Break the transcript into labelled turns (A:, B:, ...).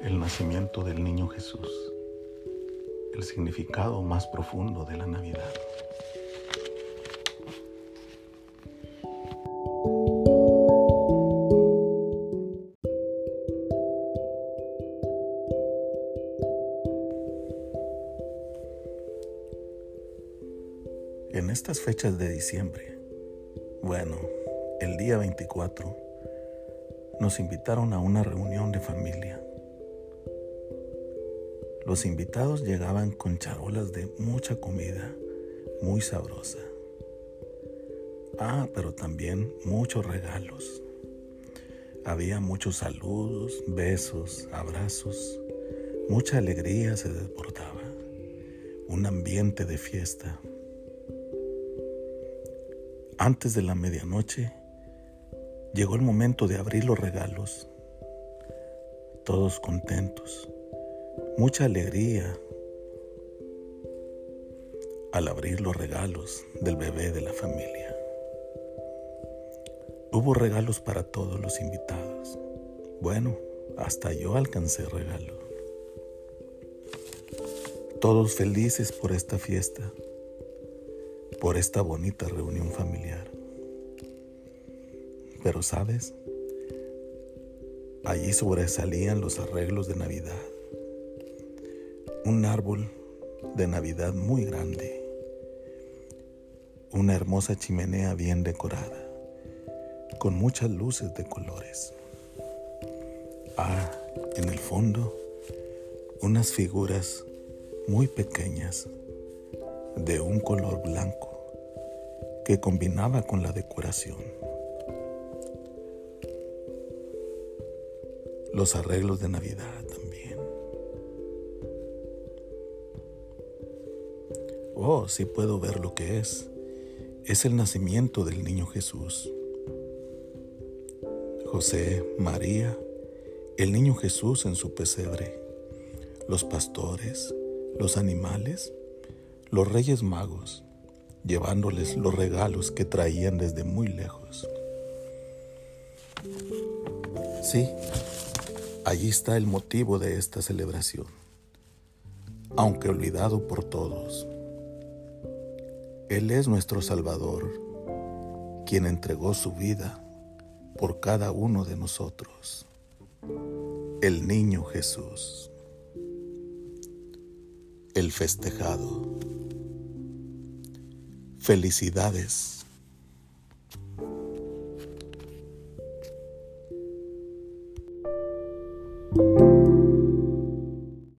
A: El nacimiento del niño Jesús, el significado más profundo de la Navidad. en estas fechas de diciembre, bueno, el día 24, nos invitaron a una reunión de familia. Los invitados llegaban con charolas de mucha comida, muy sabrosa. Ah, pero también muchos regalos. Había muchos saludos, besos, abrazos. Mucha alegría se desbordaba. Un ambiente de fiesta. Antes de la medianoche, llegó el momento de abrir los regalos. Todos contentos mucha alegría al abrir los regalos del bebé de la familia. Hubo regalos para todos los invitados. Bueno, hasta yo alcancé regalo. Todos felices por esta fiesta, por esta bonita reunión familiar. Pero sabes, allí sobresalían los arreglos de Navidad un árbol de Navidad muy grande, una hermosa chimenea bien decorada, con muchas luces de colores. Ah, en el fondo, unas figuras muy pequeñas de un color blanco que combinaba con la decoración. Los arreglos de Navidad también. Oh, sí puedo ver lo que es. Es el nacimiento del niño Jesús. José, María, el niño Jesús en su pesebre, los pastores, los animales, los reyes magos, llevándoles los regalos que traían desde muy lejos. Sí, allí está el motivo de esta celebración, aunque olvidado por todos. Él es nuestro Salvador, quien entregó su vida por cada uno de nosotros. El niño Jesús, el festejado. Felicidades